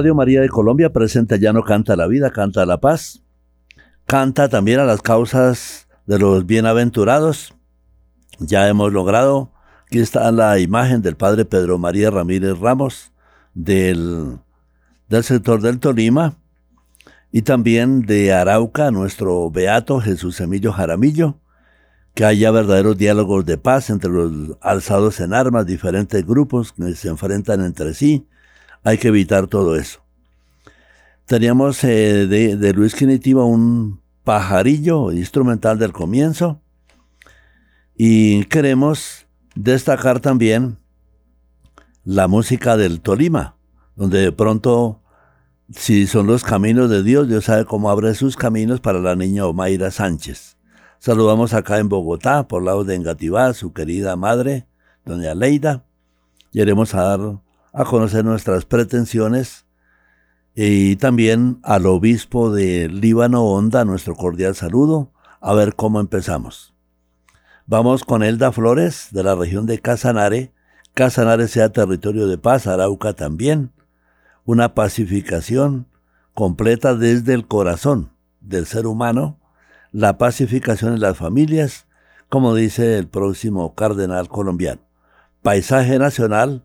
Radio María de Colombia presenta Ya no canta la vida, canta la paz. Canta también a las causas de los bienaventurados. Ya hemos logrado, aquí está la imagen del Padre Pedro María Ramírez Ramos del, del sector del Tolima y también de Arauca, nuestro beato Jesús Emilio Jaramillo, que haya verdaderos diálogos de paz entre los alzados en armas, diferentes grupos que se enfrentan entre sí. Hay que evitar todo eso. Teníamos eh, de, Luis Quinitiva un pajarillo instrumental del comienzo y queremos destacar también la música del Tolima, donde de pronto si son los caminos de Dios, Dios sabe cómo abre sus caminos para la niña Omaira Sánchez. Saludamos acá en Bogotá, por lado de Engativá, su querida madre, doña Leida. Y iremos a dar a conocer nuestras pretensiones y también al obispo de Líbano Honda, nuestro cordial saludo, a ver cómo empezamos. Vamos con Elda Flores, de la región de Casanare. Casanare sea territorio de paz, Arauca también una pacificación completa desde el corazón del ser humano, la pacificación en las familias, como dice el próximo cardenal colombiano. Paisaje nacional,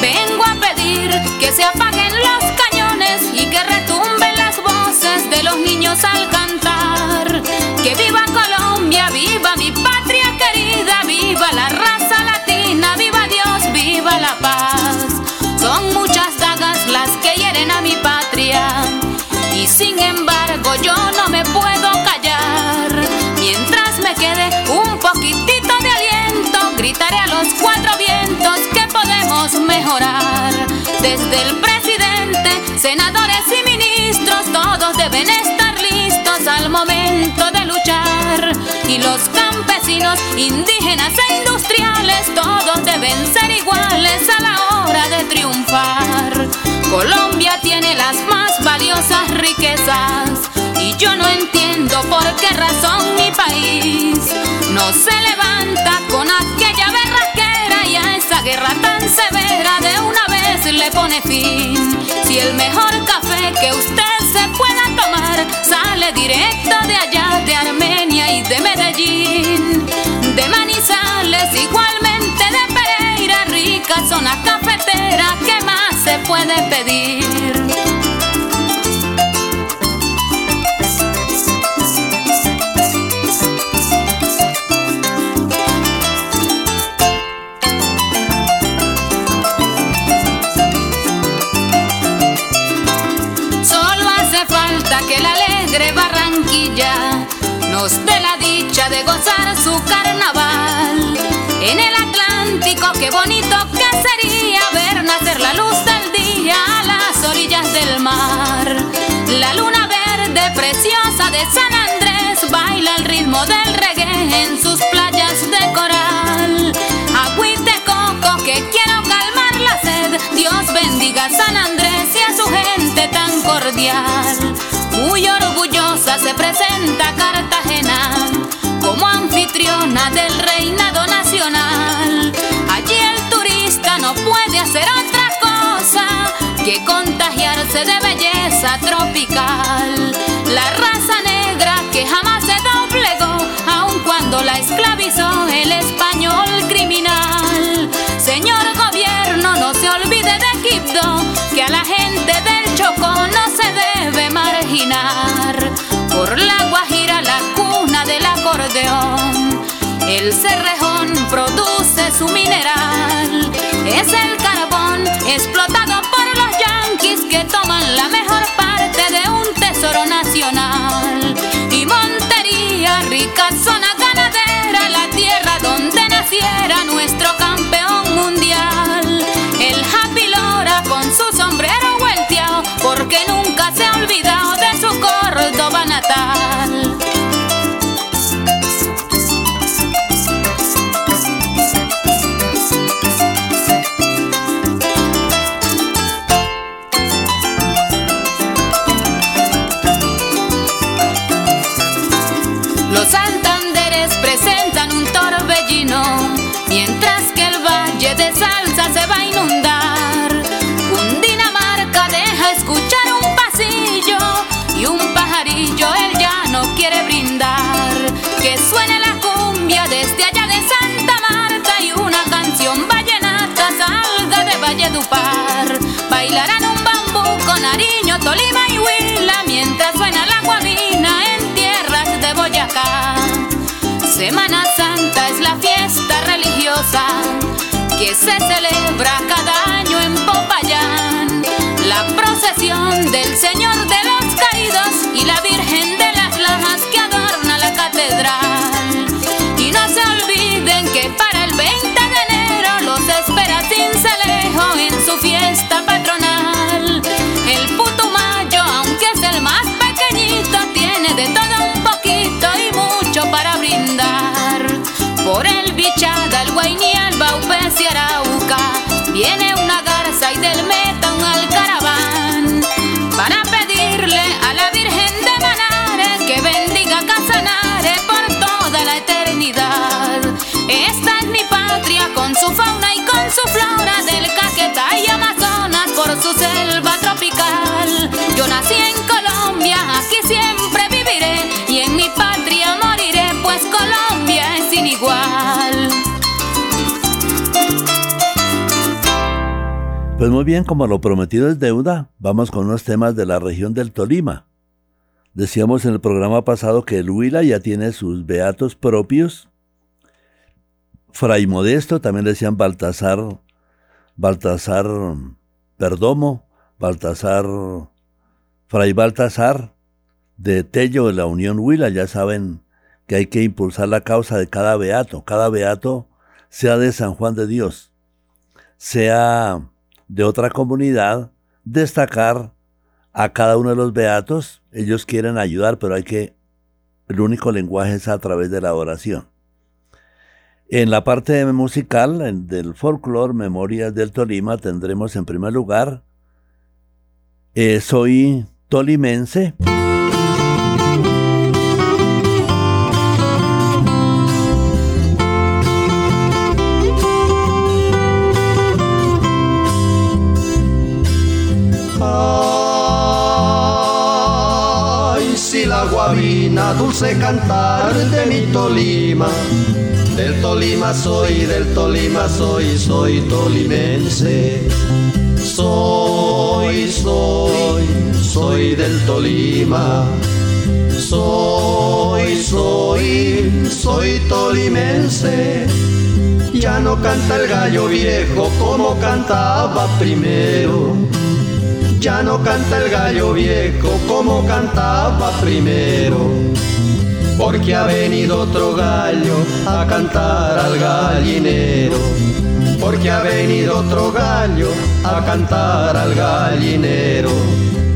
Vengo a pedir que se apaguen los cañones y que retumben las voces de los niños al cantar. Que viva Colombia, viva mi patria querida, viva la raza latina, viva Dios, viva la paz. Son muchas dagas las que hieren a mi patria y sin embargo yo no me puedo mejorar. Desde el presidente, senadores y ministros, todos deben estar listos al momento de luchar. Y los campesinos, indígenas e industriales, todos deben ser iguales a la hora de triunfar. Colombia tiene las más valiosas riquezas y yo no entiendo por qué razón mi país no se levanta con aquella berraquera y a esa guerra tan severa de una vez le pone fin. Si el mejor café que usted se pueda tomar sale directo de allá, de Armenia y de Medellín, de Manizales, igualmente de Pereira, rica zona cafetera, ¿qué más se puede pedir? Barranquilla nos dé la dicha de gozar su carnaval. En el Atlántico, qué bonito que sería ver nacer la luz del día a las orillas del mar. La luna verde preciosa de San Andrés baila al ritmo del reggae en sus playas de coral. Agüite coco que quiero calmar la sed. Dios bendiga a San Andrés y a su gente tan cordial. Muy orgullosa se presenta Cartagena como anfitriona del reinado nacional. Allí el turista no puede hacer otra cosa que contagiarse de belleza tropical. La raza negra que jamás se doblegó, aun cuando la esclavizó el español criminal. Señor gobierno, no se olvide de Quibdó, que a la gente del Por la Guajira, la cuna del acordeón, el cerrejón produce su mineral. Es el carbón explotado por los yanquis que toman la mejor parte de un tesoro nacional. Y Montería, rica zona Bailarán un bambú con Nariño, Tolima y Huila mientras suena la guabina en tierras de Boyacá. Semana Santa es la fiesta religiosa que se celebra cada año en Popayán. La procesión del Señor de los Caídos y la Virgen de las Lajas que adorna la catedral. Y no se olviden que para el 20 los espera Cincelejo en su fiesta patronal. El Putumayo, aunque es el más pequeñito, tiene de todo un poquito y mucho para brindar. Por el Bichada, el Guayní, el Baupés y Arauca, viene una garza y del meta con su fauna y con su flora del Caquetá y Amazonas por su selva tropical. Yo nací en Colombia, aquí siempre viviré y en mi patria moriré, pues Colombia es sin igual. Pues muy bien, como lo prometido es deuda, vamos con unos temas de la región del Tolima. Decíamos en el programa pasado que el Huila ya tiene sus beatos propios. Fray Modesto, también decían Baltasar, Baltasar Perdomo, Baltasar, Fray Baltasar de Tello de la Unión Huila. Ya saben que hay que impulsar la causa de cada beato. Cada beato sea de San Juan de Dios, sea de otra comunidad, destacar a cada uno de los beatos. Ellos quieren ayudar, pero hay que, el único lenguaje es a través de la oración. En la parte musical en- del folclore Memorias del Tolima tendremos en primer lugar eh, Soy tolimense. La guabina, dulce cantar de mi Tolima. Del Tolima soy, del Tolima soy, soy tolimense. Soy, soy, soy del Tolima. Soy, soy, soy tolimense. Ya no canta el gallo viejo como cantaba primero. Ya no canta el gallo viejo como cantaba primero. Porque ha venido otro gallo a cantar al gallinero. Porque ha venido otro gallo a cantar al gallinero.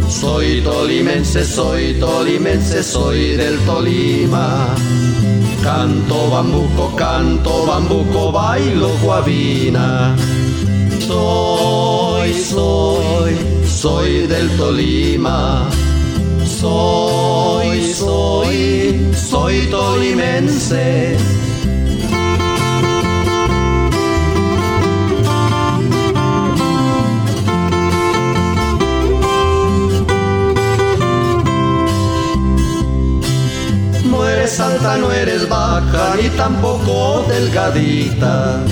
Soy tolimense, soy tolimense, soy del Tolima. Canto bambuco, canto bambuco, bailo guabina. Soy, soy, soy del Tolima. Soy, soy, soy tolimense. No eres alta, no eres baja, ni tampoco delgadita.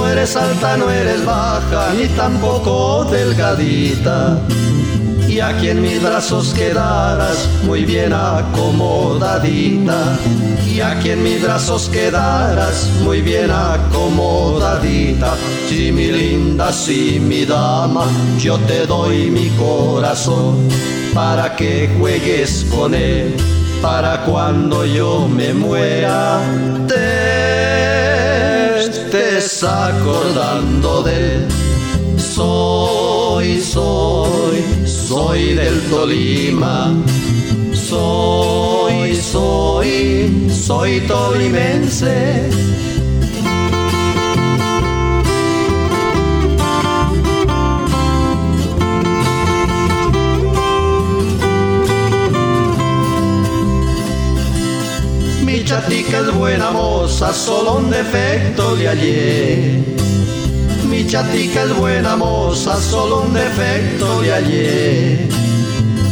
No eres alta, no eres baja, ni tampoco delgadita. Y aquí en mis brazos quedarás muy bien acomodadita. Y aquí en mis brazos quedarás muy bien acomodadita. Si mi linda, si mi dama, yo te doy mi corazón para que juegues con él. Para cuando yo me muera, estés acordando de. Soy, soy, soy del Tolima. Soy, soy, soy tolimense. Mi chatica es buena moza, solo un defecto le hallé. Mi chatica es buena moza, solo un defecto le hallé.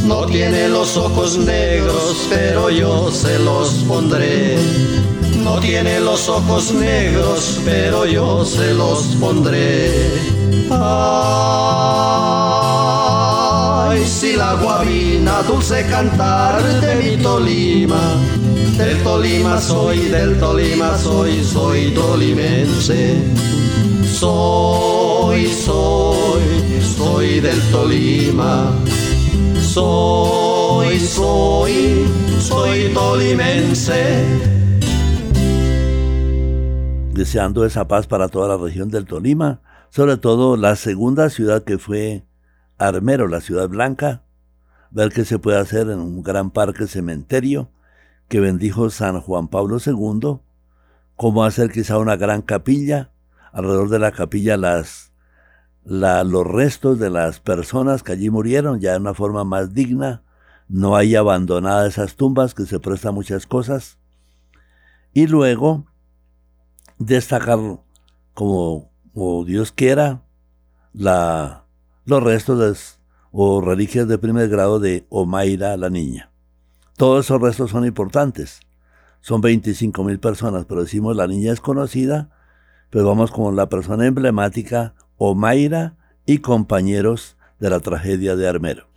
No tiene los ojos negros, pero yo se los pondré. No tiene los ojos negros, pero yo se los pondré. Ay, si la guabina, dulce cantar de mi Tolima. Del Tolima soy, del Tolima soy, soy tolimense. Soy, soy, soy del Tolima. Soy, soy, soy tolimense. Deseando esa paz para toda la región del Tolima, sobre todo la segunda ciudad que fue Armero, la ciudad blanca, ver qué se puede hacer en un gran parque cementerio que bendijo San Juan Pablo II, cómo hacer quizá una gran capilla, alrededor de la capilla las, los restos de las personas que allí murieron ya de una forma más digna, no hay abandonadas esas tumbas que se prestan muchas cosas, y luego destacar como, Dios quiera la, los restos de, o reliquias de primer grado de Omaira la niña. Todos esos restos son importantes. Son 25 mil personas, pero decimos la niña es conocida, pero vamos con la persona emblemática, Omaira y compañeros de la tragedia de Armero.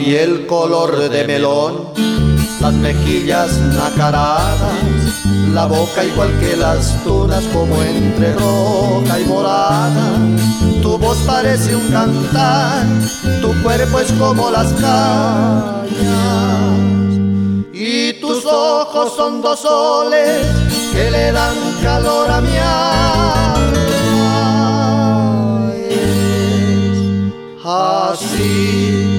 Piel color de melón, las mejillas nacaradas, la boca igual que las tunas como entre roja y morada. Tu voz parece un cantar, tu cuerpo es como las cañas y tus ojos son dos soles que le dan calor a mi alma. así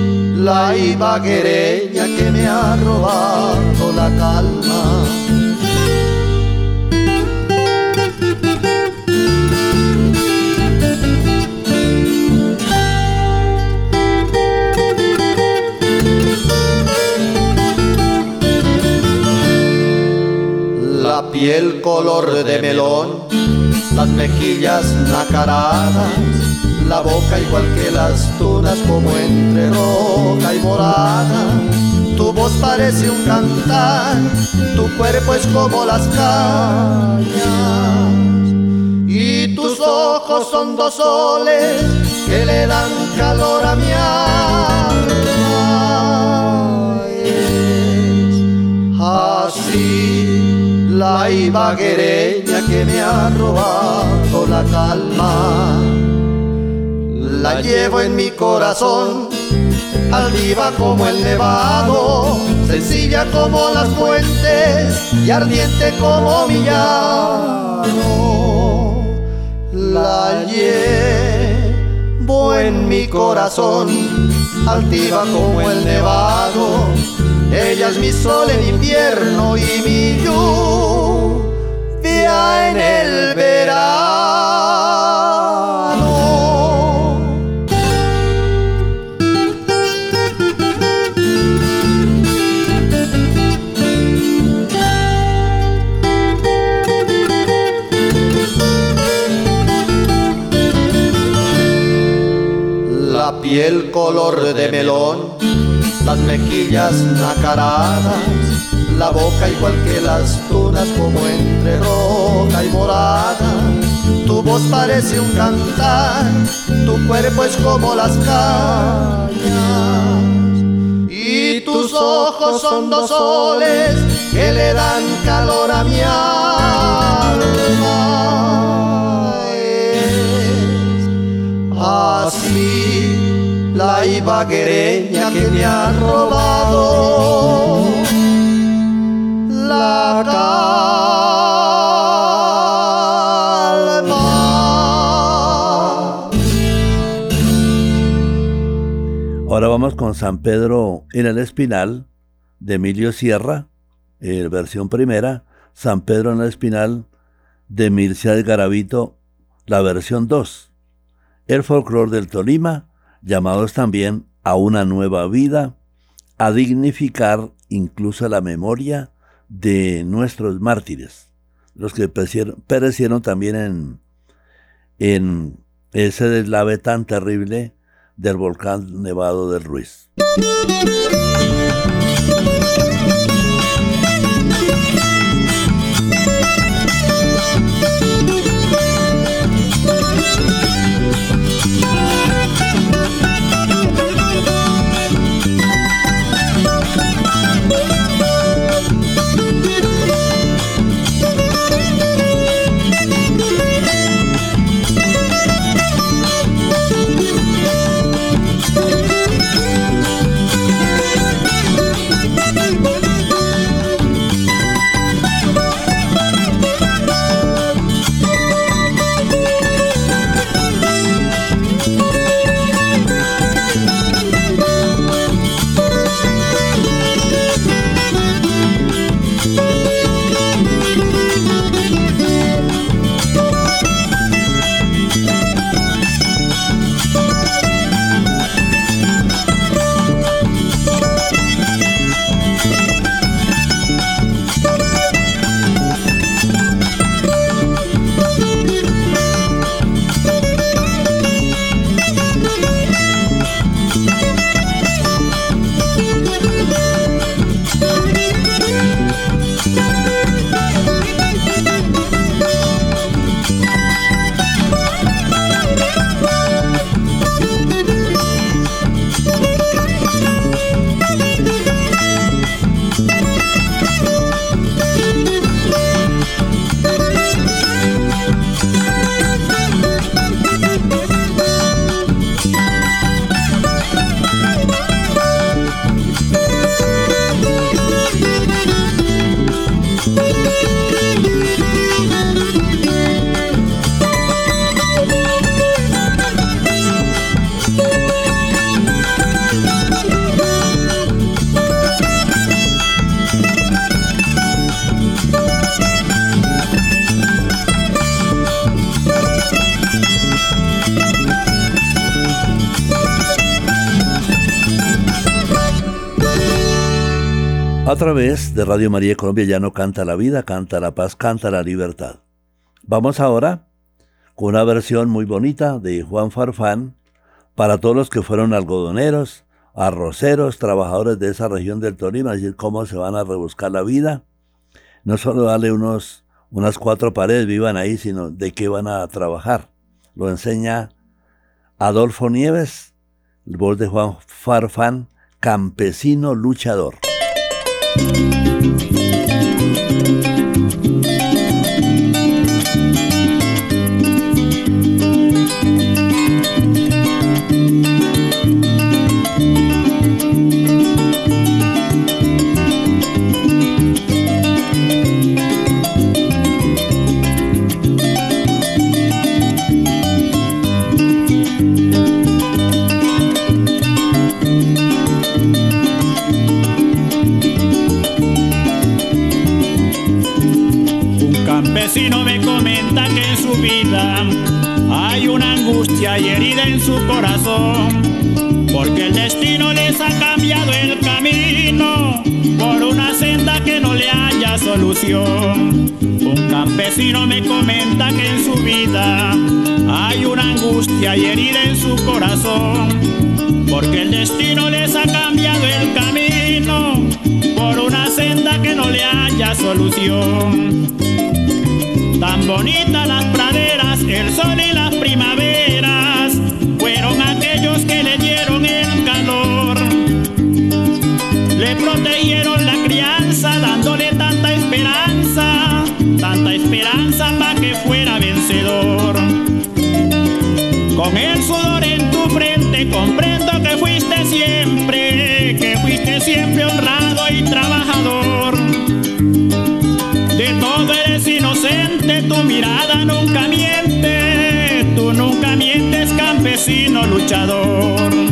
la ibaguereña que me ha robado la calma. La piel color de melón, las mejillas nacaradas la boca igual que las tunas como entre roja y morada. Tu voz parece un cantar, tu cuerpo es como las cañas y tus ojos son dos soles que le dan calor a mi alma. así la ibaguereña que me ha robado la calma. La llevo en mi corazón, altiva como el nevado, sencilla como las fuentes y ardiente como mi llano. La llevo en mi corazón, altiva como el nevado, ella es mi sol en invierno y mi lluvia en el verano. el color de melón, las mejillas nacaradas, la boca igual que las tunas como entre roja y morada. Tu voz parece un cantar, tu cuerpo es como las cañas y tus ojos son dos soles que le dan calor a mi alma. así la ibaguereña que me ha robado Ahora vamos con San Pedro en el Espinal de Emilio Sierra, eh, versión primera, San Pedro en el Espinal de Mircea de Garavito, la versión 2. El folclore del Tolima, llamados también a una nueva vida, a dignificar incluso la memoria de nuestros mártires, los que perecieron, también en, en ese deslave tan terrible del volcán Nevado del Ruiz. A través de Radio María Colombia ya no canta la vida, canta la paz, canta la libertad. Vamos ahora con una versión muy bonita de Juan Farfán para todos los que fueron algodoneros, arroceros, trabajadores de esa región del Tolima, decir, cómo se van a rebuscar la vida. No solo darle unos, unas cuatro paredes, vivan ahí, sino de qué van a trabajar. Lo enseña Adolfo Nieves, el voz de Juan Farfán, campesino luchador. Música y herida en su corazón, porque el destino les ha cambiado el camino por una senda que no le haya solución. Un campesino me comenta que en su vida hay una angustia y herida en su corazón, porque el destino les ha cambiado el camino por una senda que no le haya solución. Tan bonitas las praderas, el sol y las primaveras fueron aquellos que le dieron el calor. Le protegieron la crianza dándole tanta esperanza, tanta esperanza para que fuera vencedor. Con luchador.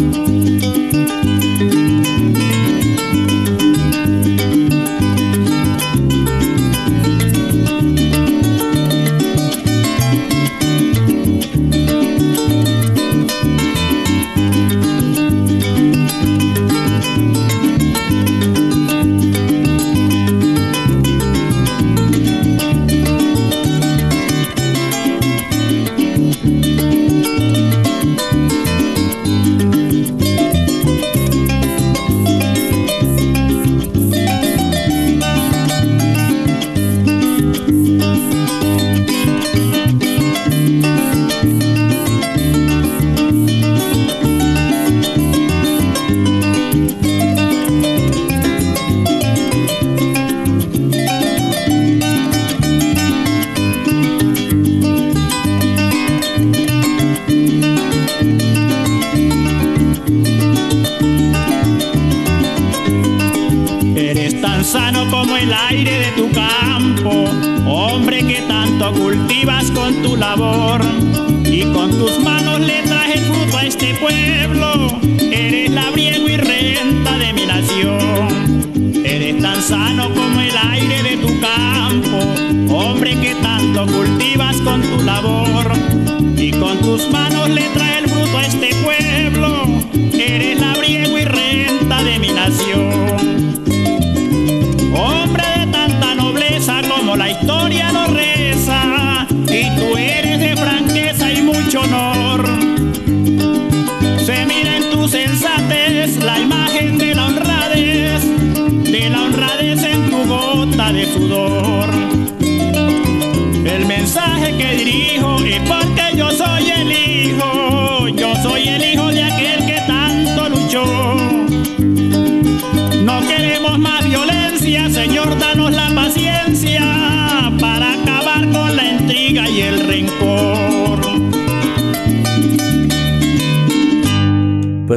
Tan sano como el aire de tu campo, hombre que tanto cultivas con tu labor y con tus manos le traes fruto a este pueblo. Eres labriego y renta de mi nación. Eres tan sano como el aire de tu campo, hombre que tanto cultivas con tu labor y con tus manos le traes el fruto a este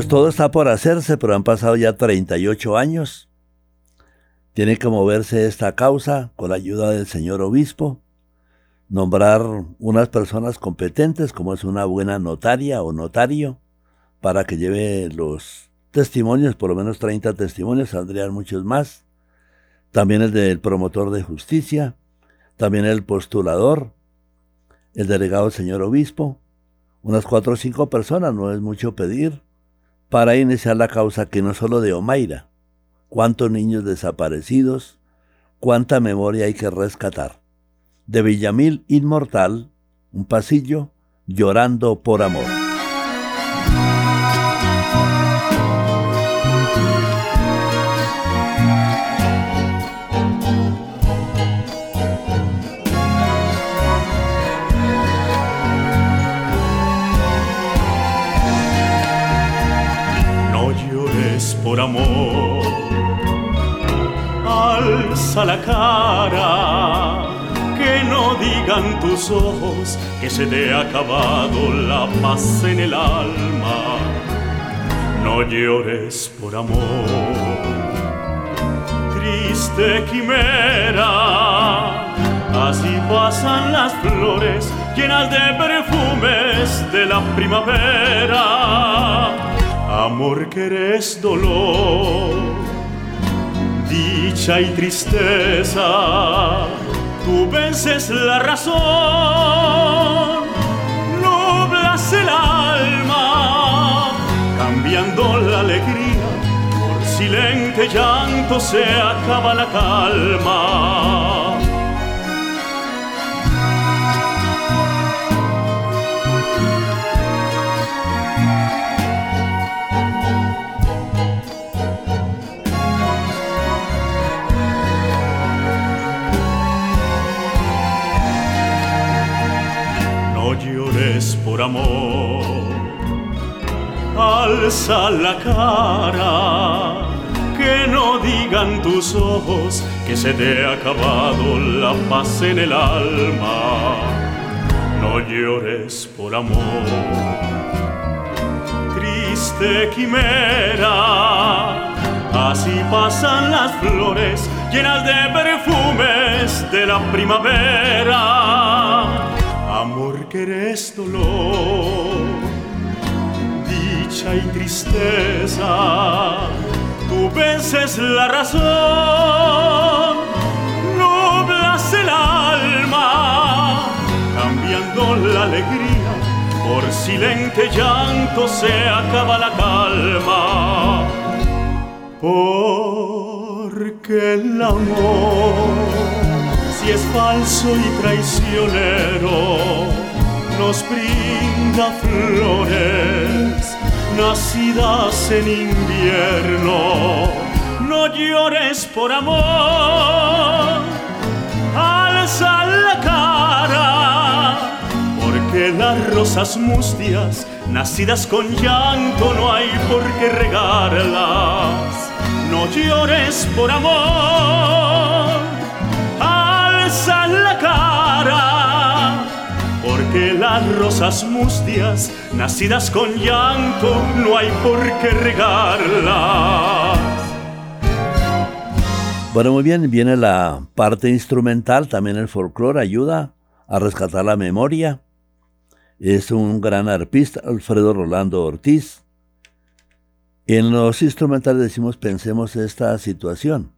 Pues todo está por hacerse, pero han pasado ya 38 años. Tiene que moverse esta causa con la ayuda del señor obispo, nombrar unas personas competentes, como es una buena notaria o notario, para que lleve los testimonios, por lo menos 30 testimonios, saldrían muchos más. También el del promotor de justicia, también el postulador, el delegado señor obispo, unas cuatro o cinco personas, no es mucho pedir, para iniciar la causa que no solo de Omaira, cuántos niños desaparecidos, cuánta memoria hay que rescatar. De Villamil Inmortal, un pasillo llorando por amor. Alza la cara, que no digan tus ojos que se te ha acabado la paz en el alma. No llores por amor, triste quimera, así pasan las flores llenas de perfumes de la primavera. Amor que eres dolor, dicha y tristeza, tú vences la razón, nublas el alma, cambiando la alegría, por silente llanto se acaba la calma. Por amor, alza la cara, que no digan tus ojos que se te ha acabado la paz en el alma. No llores por amor, triste quimera, así pasan las flores llenas de perfumes de la primavera que eres dolor, dicha y tristeza, tú vences la razón, nublas el alma, cambiando la alegría, por silente llanto se acaba la calma, porque el amor si es falso y traicionero, nos brinda flores nacidas en invierno. No llores por amor, alza la cara, porque las rosas mustias, nacidas con llanto, no hay por qué regarlas. No llores por amor la las rosas mustias, nacidas con llanto, no hay por qué regarlas. Bueno, muy bien, viene la parte instrumental, también el folclore ayuda a rescatar la memoria. Es un gran arpista, Alfredo Rolando Ortiz. En los instrumentales decimos pensemos esta situación.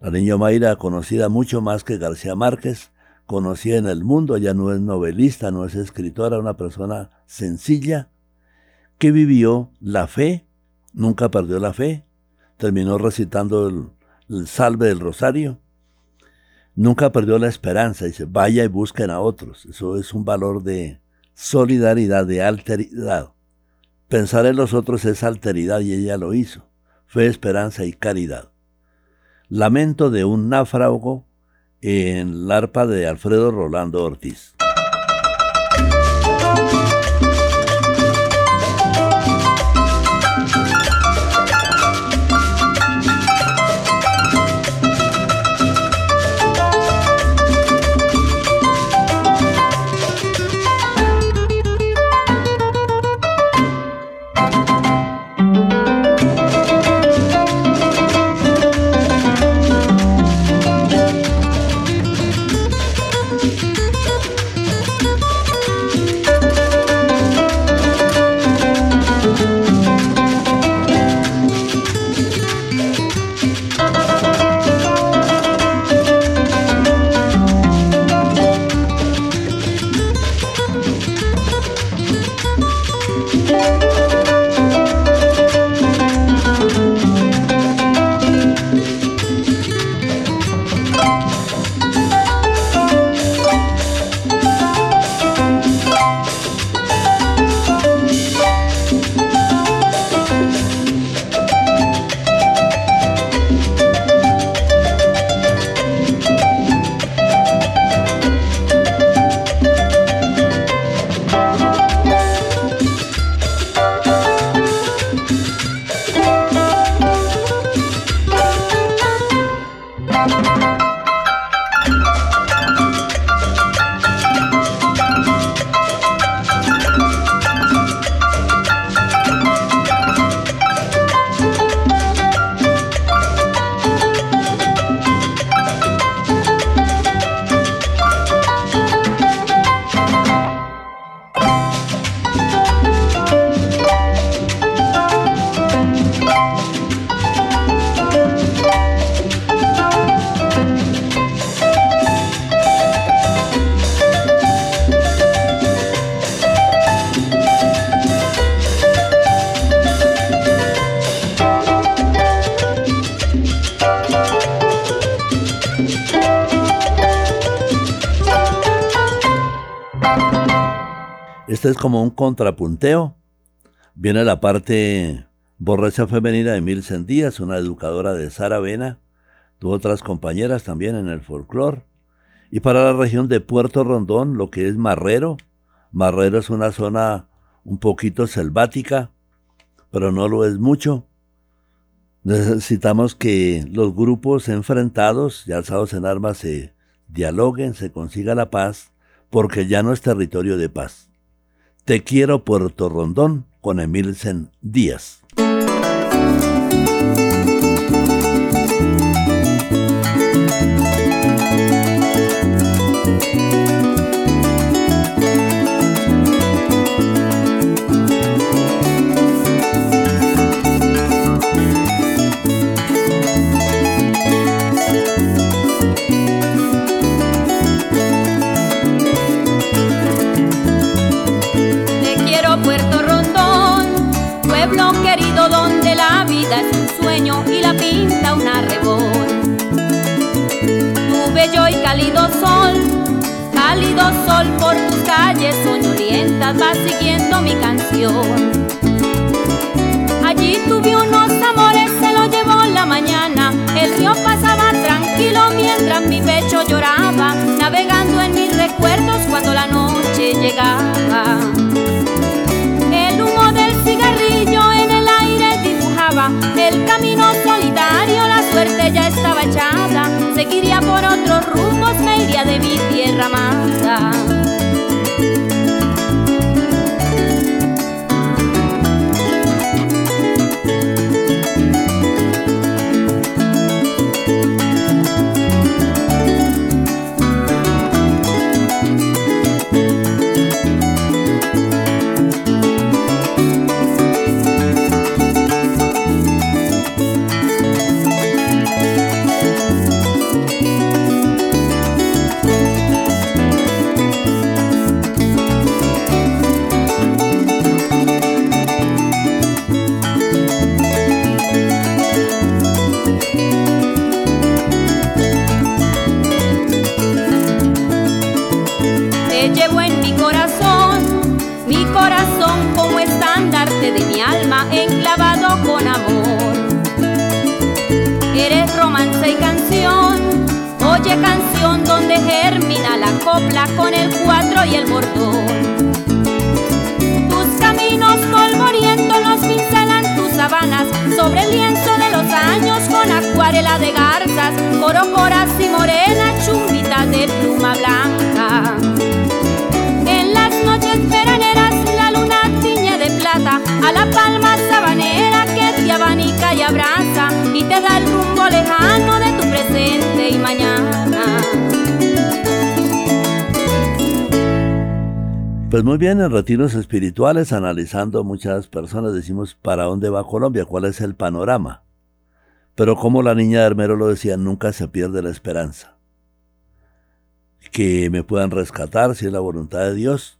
La niña Mayra, conocida mucho más que García Márquez, conocida en el mundo, ya no es novelista, no es escritora, una persona sencilla, que vivió la fe, nunca perdió la fe, terminó recitando el, salve del rosario, nunca perdió la esperanza, dice, vaya y busquen a otros, eso es un valor de solidaridad, de alteridad. Pensar en los otros es alteridad y ella lo hizo, fe, esperanza y caridad. Lamento de un náufrago en la arpa de Alfredo Rolando Ortiz. Este es como un contrapunteo. Viene la parte borracha femenina de Milsen Díaz, una educadora de Saravena. Tuvo otras compañeras también en el folclore. Y para la región de Puerto Rondón, lo que es Marrero. Marrero es una zona un poquito selvática, pero no lo es mucho. Necesitamos que los grupos enfrentados y alzados en armas se dialoguen, se consiga la paz, porque ya no es territorio de paz. Te quiero Puerto Rondón con Emilsen Díaz. Y la pinta un arrebol. Tu bello y cálido sol, cálido sol por tus calles soñolientas va siguiendo mi canción. Allí tuve unos amores, se lo llevó la mañana. El río pasaba tranquilo mientras mi pecho lloraba, navegando en mis recuerdos cuando la noche llegaba. Dibujaba el camino solitario, la suerte ya estaba echada. Seguiría por otros rumbos, me iría de mi tierra amada. Y canción. Oye canción donde germina la copla con el cuatro y el bordón. Tus caminos polvorientos los pincelan tus sabanas sobre el lienzo de los años con acuarela de garzas, corocoras y tu presente y mañana. Pues muy bien, en retiros espirituales, analizando muchas personas, decimos, ¿para dónde va Colombia? ¿Cuál es el panorama? Pero como la niña de Hermero lo decía, nunca se pierde la esperanza. Que me puedan rescatar si es la voluntad de Dios.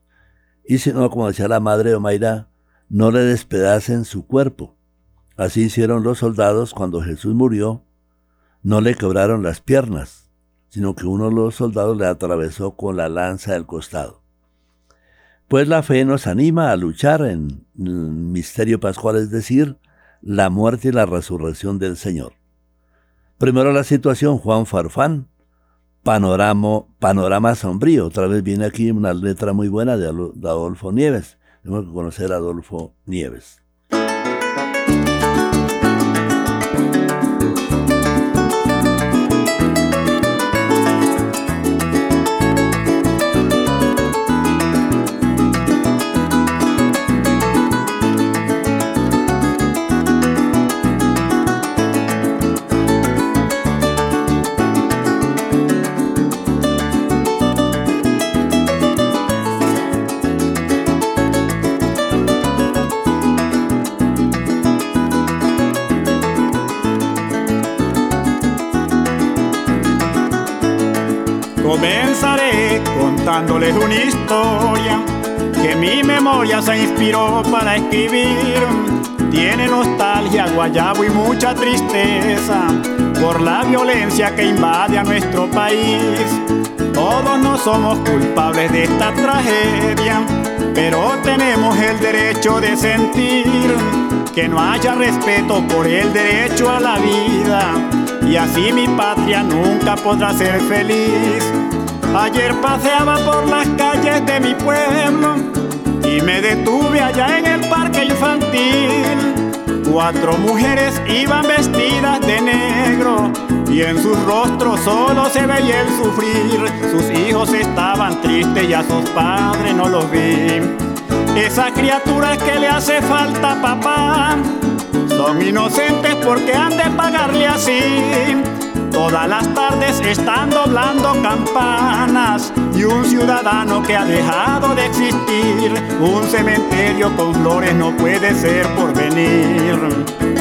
Y si no, como decía la madre de Omaira, no le despedacen su cuerpo. Así hicieron los soldados cuando Jesús murió. No le quebraron las piernas, sino que uno de los soldados le atravesó con la lanza del costado. Pues la fe nos anima a luchar en el misterio pascual, es decir, la muerte y la resurrección del Señor. Primero la situación, Juan Farfán, panorama, panorama sombrío. Otra vez viene aquí una letra muy buena de Adolfo Nieves. Tenemos que conocer a Adolfo Nieves. Contándoles una historia que mi memoria se inspiró para escribir. Tiene nostalgia, guayabo y mucha tristeza por la violencia que invade a nuestro país. Todos no somos culpables de esta tragedia, pero tenemos el derecho de sentir que no haya respeto por el derecho a la vida y así mi patria nunca podrá ser feliz. Ayer paseaba por las calles de mi pueblo y me detuve allá en el parque infantil. Cuatro mujeres iban vestidas de negro y en sus rostros solo se veía el sufrir. Sus hijos estaban tristes y a sus padres no los vi. Esas criaturas que le hace falta papá son inocentes porque han de pagarle así. Todas las tardes están doblando campanas y un ciudadano que ha dejado de existir. Un cementerio con flores no puede ser por venir.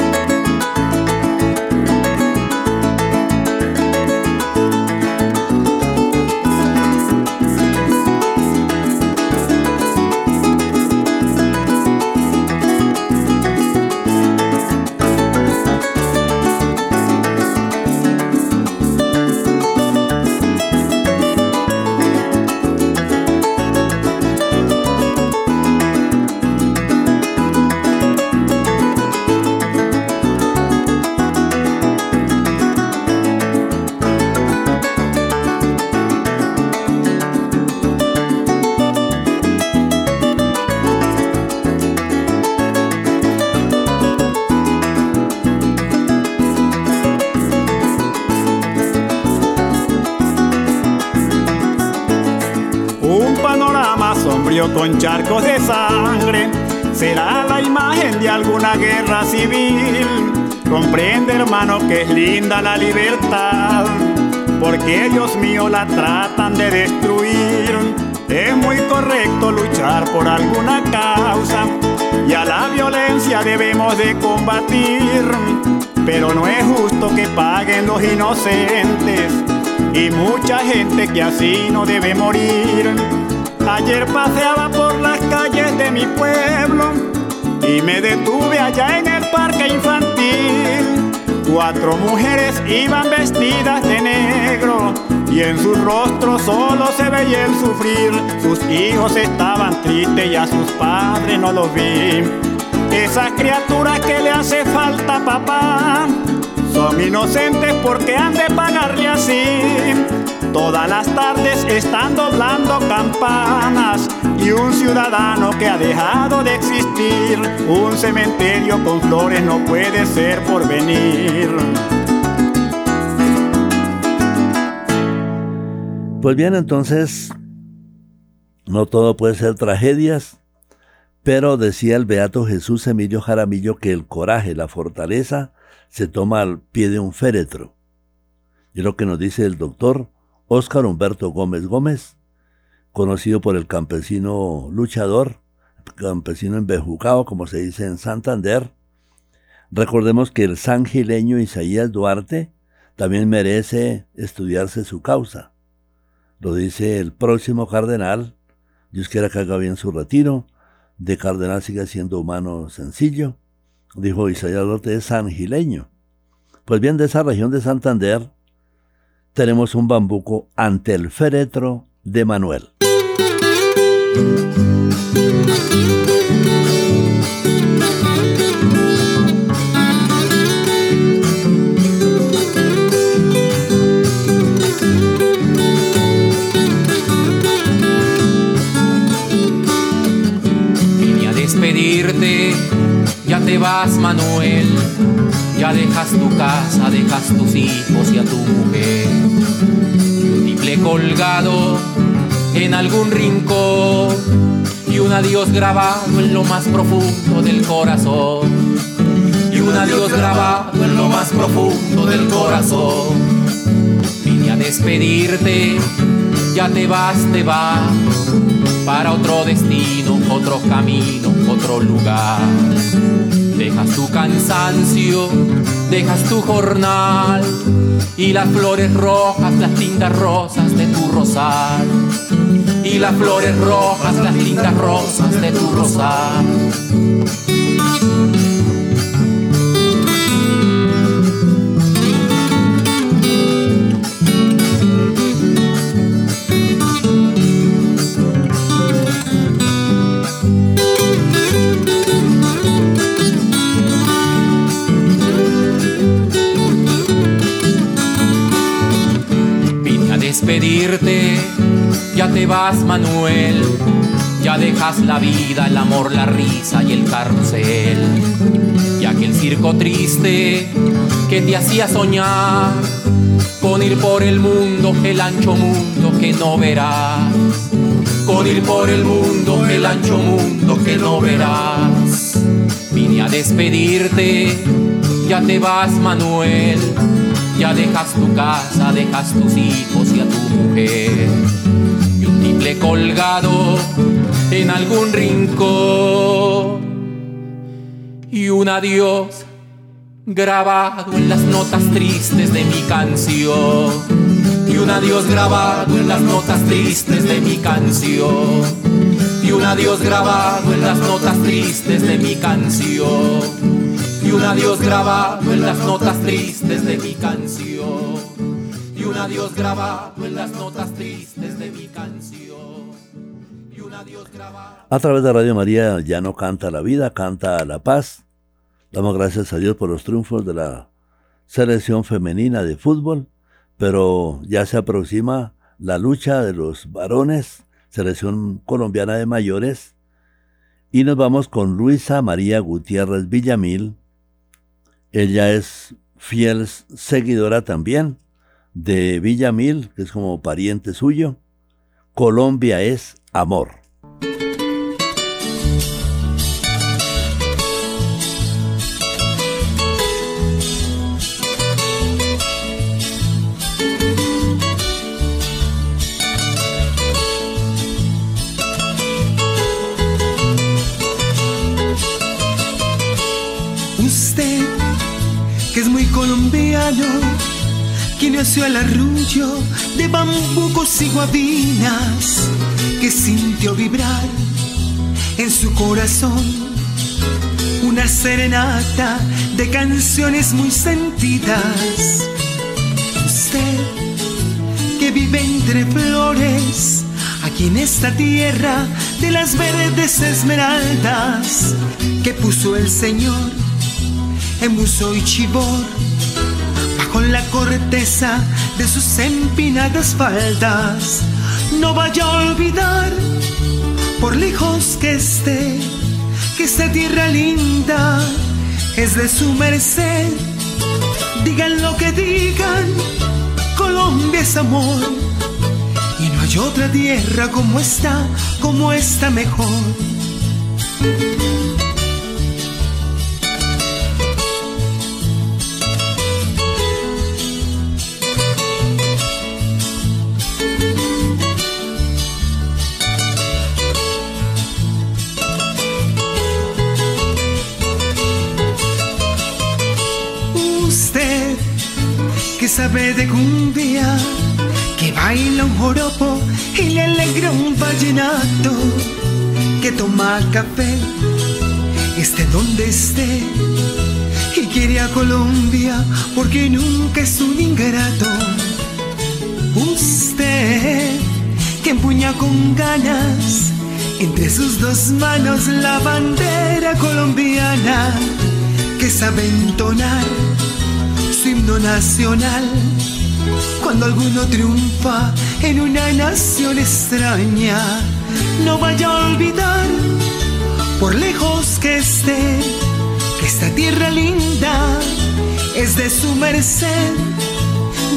Con charcos de sangre. Será la imagen de alguna guerra civil. Comprende, hermano, que es linda la libertad. Porque Dios mío la tratan de destruir. Es muy correcto luchar por alguna causa. Y a la violencia debemos de combatir. Pero no es justo que paguen los inocentes. Y mucha gente que así no debe morir. Ayer paseaba por las calles de mi pueblo y me detuve allá en el parque infantil. Cuatro mujeres iban vestidas de negro y en sus rostros solo se veía el sufrir. Sus hijos estaban tristes y a sus padres no los vi. Esas criaturas que le hace falta papá son inocentes porque han de pagarle así. Todas las tardes están doblando campanas y un ciudadano que ha dejado de existir. Un cementerio con flores no puede ser por venir. Pues bien, entonces, no todo puede ser tragedias, pero decía el beato Jesús Emilio Jaramillo que el coraje, la fortaleza, se toma al pie de un féretro. Y lo que nos dice el doctor Óscar Humberto Gómez Gómez, conocido por el campesino luchador, campesino embejucado, como se dice en Santander. Recordemos que el sangileño Isaías Duarte también merece estudiarse su causa. Lo dice el próximo cardenal, Dios quiera que haga bien su retiro, de cardenal sigue siendo humano sencillo, dijo Isaías Duarte es sangileño. Pues bien, de esa región de Santander tenemos un bambuco ante el féretro de Manuel. ya te vas Manuel, ya dejas tu casa, dejas tus hijos y a tu mujer. triple colgado en algún rincón y un adiós grabado en lo más profundo del corazón. Y un adiós grabado en lo más profundo del corazón. Vine a despedirte, ya te vas, te vas para otro destino, otro camino, otro lugar. Dejas tu cansancio, dejas tu jornal y las flores rojas, las tintas rosas de tu rosal. Y las flores rojas, las lindas rosas de tu rosal. Ya te vas Manuel, ya dejas la vida, el amor, la risa y el carrusel. Y aquel circo triste que te hacía soñar con ir por el mundo, el ancho mundo que no verás. Con ir por el mundo, el ancho mundo que no verás. Vine a despedirte, ya te vas Manuel ya dejas tu casa, dejas tus hijos y a tu mujer. Y un triple colgado en algún rincón. Y un adiós grabado en las notas tristes de mi canción. Y un adiós grabado en las notas tristes de mi canción. Y un adiós grabado en las notas tristes de mi canción y un adiós grabado en las notas tristes de mi canción. Y un adiós grabado en las notas tristes de mi canción. Y un adiós grabado. A través de Radio María ya no canta la vida, canta la paz. Damos gracias a Dios por los triunfos de la selección femenina de fútbol, pero ya se aproxima la lucha de los varones, selección colombiana de mayores, y nos vamos con Luisa María Gutiérrez Villamil, ella es fiel seguidora también de Villamil, que es como pariente suyo. Colombia es amor. Colombiano que nació al arrullo de bambucos y guabinas, que sintió vibrar en su corazón una serenata de canciones muy sentidas. Usted que vive entre flores, aquí en esta tierra de las verdes esmeraldas que puso el Señor en Buzo y Chibor bajo la corteza de sus empinadas faldas. No vaya a olvidar, por lejos que esté, que esta tierra linda es de su merced. Digan lo que digan, Colombia es amor. Y no hay otra tierra como esta, como esta mejor. Sabe de cumbia, que baila un joropo y le alegra un vallenato, que toma café, esté donde esté, y quiere a Colombia porque nunca es un ingrato. Usted, que empuña con ganas entre sus dos manos la bandera colombiana, que sabe entonar himno nacional. Cuando alguno triunfa en una nación extraña, no vaya a olvidar, por lejos que esté, que esta tierra linda es de su merced.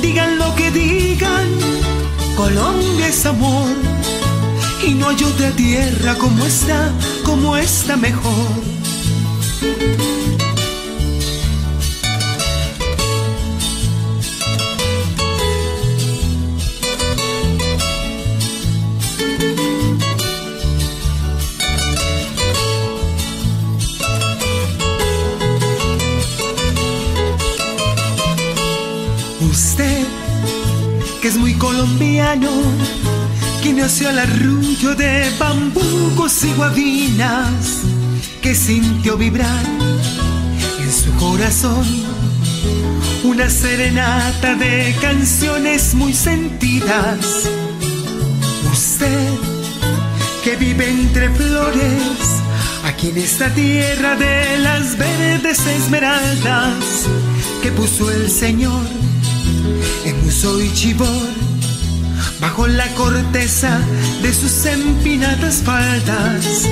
Digan lo que digan, Colombia es amor. Y no hay otra tierra como esta, como esta mejor. Colombiano que nació al arrullo de bambucos y guabinas, que sintió vibrar en su corazón una serenata de canciones muy sentidas. Usted que vive entre flores, aquí en esta tierra de las verdes esmeraldas que puso el Señor en Muso y Chibor bajo la corteza de sus empinadas faldas.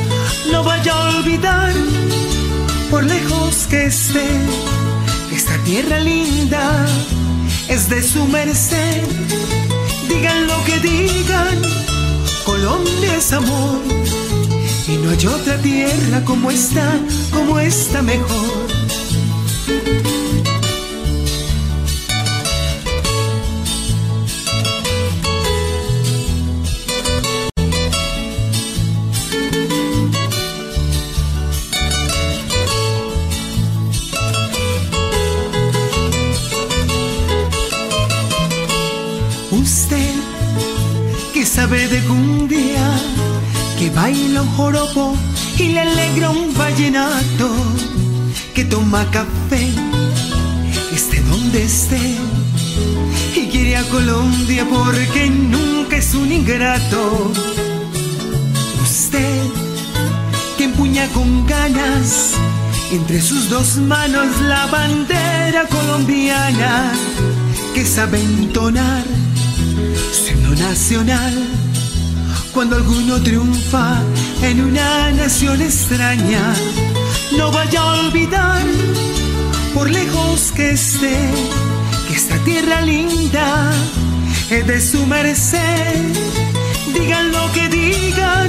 No vaya a olvidar, por lejos que esté, esta tierra linda es de su merced. Digan lo que digan, Colombia es amor. Y no hay otra tierra como esta, como esta mejor. Porque nunca es un ingrato. Usted que empuña con ganas entre sus dos manos la bandera colombiana que sabe entonar su nacional. Cuando alguno triunfa en una nación extraña, no vaya a olvidar, por lejos que esté, que esta tierra linda de su merced. Digan lo que digan,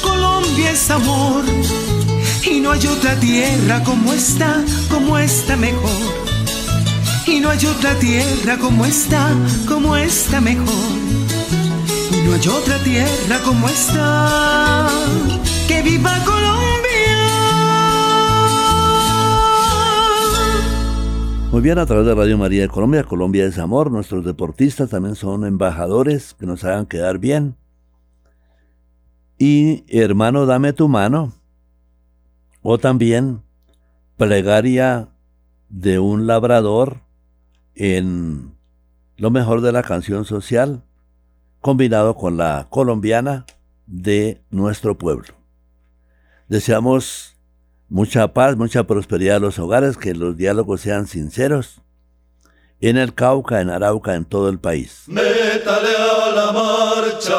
Colombia es amor. Y no hay otra tierra como esta, como esta mejor. Y no hay otra tierra como esta, como esta mejor. No hay otra tierra como esta. Que viva Colombia. Muy bien, a través de Radio María de Colombia, Colombia es amor. Nuestros deportistas también son embajadores que nos hagan quedar bien. Y hermano, dame tu mano. O también plegaria de un labrador en lo mejor de la canción social combinado con la colombiana de nuestro pueblo. Deseamos mucha paz, mucha prosperidad a los hogares, que los diálogos sean sinceros en el Cauca, en Arauca, en todo el país. Métale a la marcha,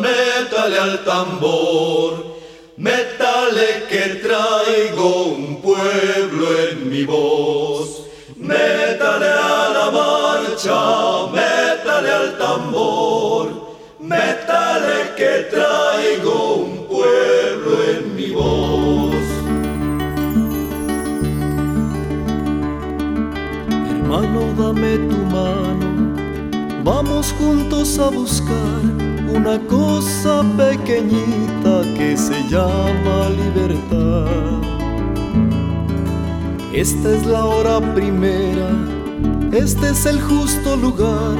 métale al tambor, métale que traigo un pueblo en mi voz. Métale a la marcha, métale al tambor, métale que traigo Dame tu mano, vamos juntos a buscar una cosa pequeñita que se llama libertad. Esta es la hora primera, este es el justo lugar.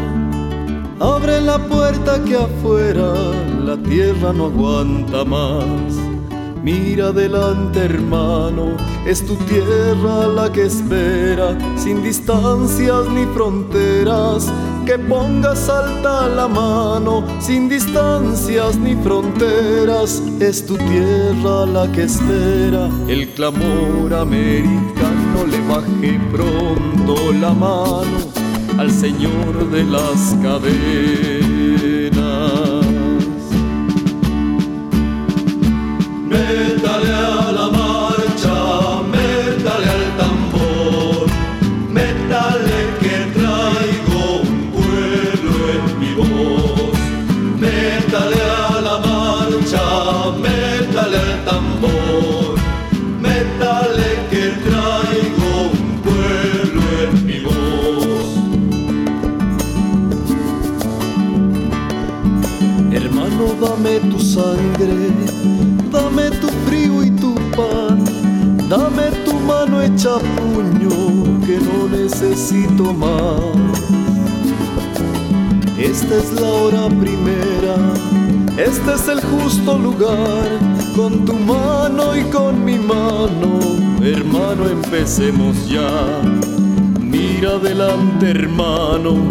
Abre la puerta que afuera la tierra no aguanta más. Mira adelante hermano, es tu tierra la que espera, sin distancias ni fronteras, que pongas alta la mano, sin distancias ni fronteras, es tu tierra la que espera, el clamor americano le baje pronto la mano al Señor de las cadenas. Tu sangre, dame tu frío y tu pan, dame tu mano hecha puño que no necesito más. Esta es la hora primera, este es el justo lugar, con tu mano y con mi mano, hermano, empecemos ya. Mira adelante, hermano,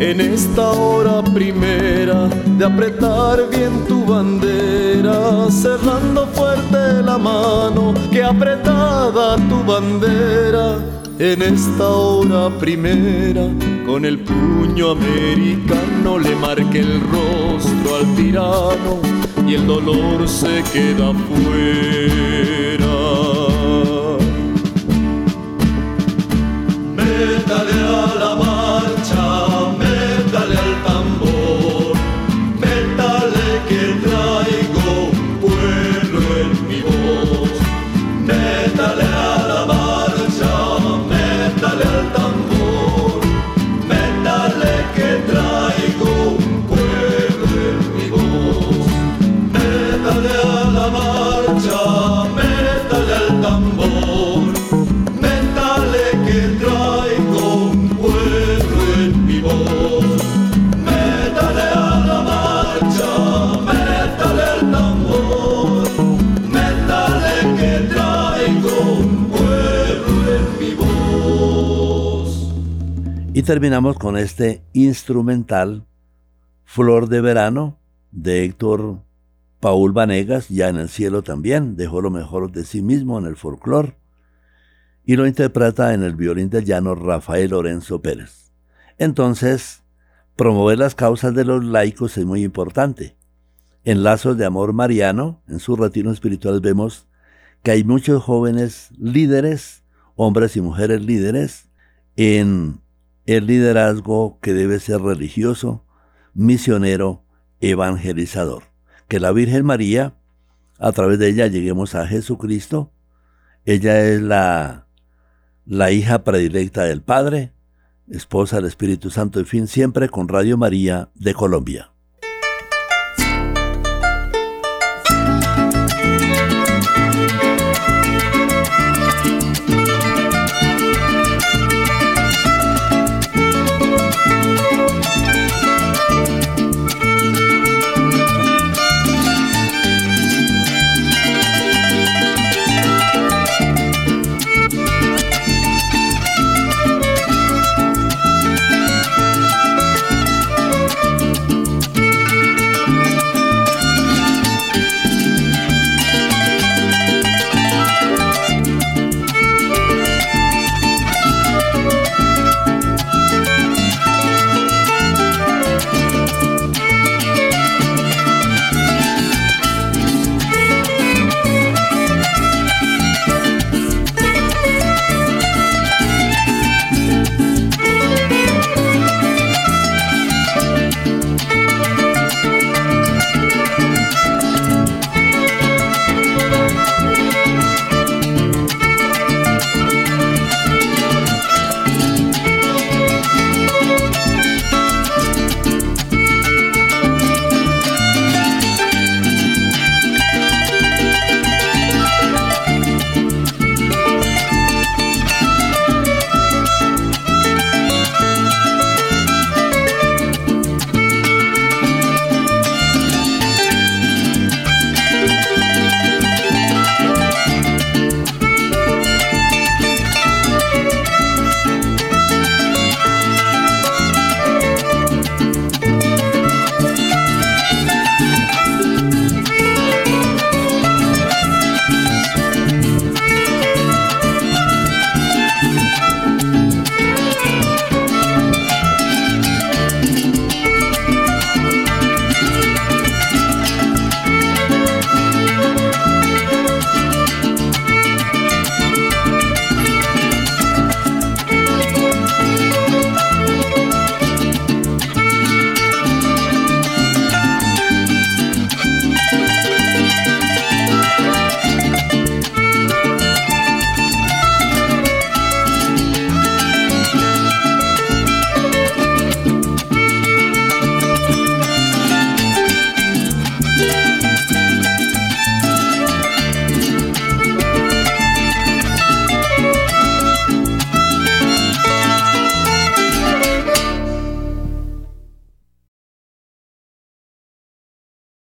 en esta hora primera de apretar bien tu bandera, cerrando fuerte la mano, que apretada tu bandera. En esta hora primera, con el puño americano le marque el rostro al tirano y el dolor se queda fuera. Y terminamos con este instrumental Flor de Verano de Héctor Paul Vanegas, ya en el cielo también, dejó lo mejor de sí mismo en el folclore y lo interpreta en el violín del llano Rafael Lorenzo Pérez. Entonces, promover las causas de los laicos es muy importante. En Lazos de Amor Mariano, en su retiro espiritual, vemos que hay muchos jóvenes líderes, hombres y mujeres líderes, en el liderazgo que debe ser religioso, misionero, evangelizador. Que la Virgen María, a través de ella lleguemos a Jesucristo. Ella es la, la hija predilecta del Padre, esposa del Espíritu Santo, en fin, siempre con Radio María de Colombia.